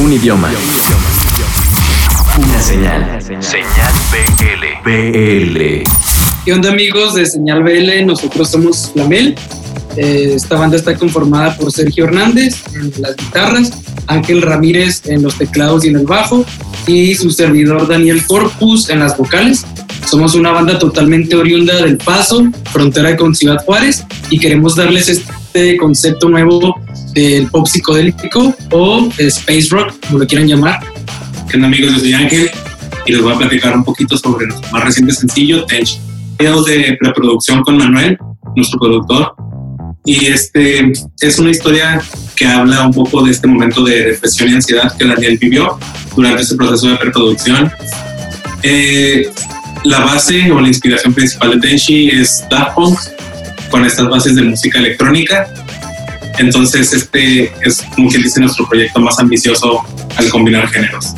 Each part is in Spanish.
Un idioma. Una señal. Señal BL. BL. ¿Qué onda amigos de Señal BL? Nosotros somos Flamel. Eh, esta banda está conformada por Sergio Hernández en las guitarras, Ángel Ramírez en los teclados y en el bajo y su servidor Daniel Corpus en las vocales. Somos una banda totalmente oriunda del Paso, frontera con Ciudad Juárez, y queremos darles este concepto nuevo del pop psicodélico o space rock, como lo quieran llamar. ¿Qué amigos? Yo soy Ángel y les voy a platicar un poquito sobre nuestro más reciente sencillo, Tench. Videos de preproducción con Manuel, nuestro productor, y este es una historia que habla un poco de este momento de depresión y ansiedad que Daniel vivió durante ese proceso de preproducción. Eh, la base o la inspiración principal de Tenchi es Daft Punk con estas bases de música electrónica. Entonces este es como quien dice nuestro proyecto más ambicioso al combinar géneros.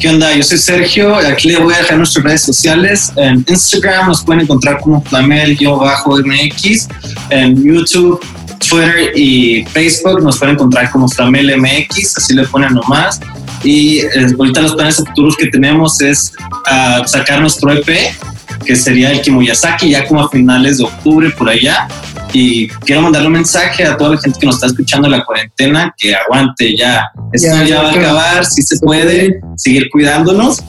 ¿Qué onda? Yo soy Sergio. Aquí les voy a dejar nuestras redes sociales. En Instagram nos pueden encontrar como Flamel-MX. En YouTube, Twitter y Facebook nos pueden encontrar como Flamel MX. Así le ponen nomás. Y eh, ahorita los planes futuros que tenemos es uh, sacar nuestro EP, que sería el Kimoyasaki, ya como a finales de octubre por allá. Y quiero mandarle un mensaje a toda la gente que nos está escuchando en la cuarentena, que aguante ya. Esto ya, ya va a acabar, si se puede, seguir cuidándonos.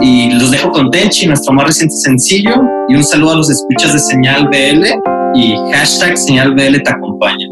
Y los dejo con Tenchi, nuestro más reciente sencillo. Y un saludo a los escuchas de Señal BL y hashtag Señal BL te acompaña.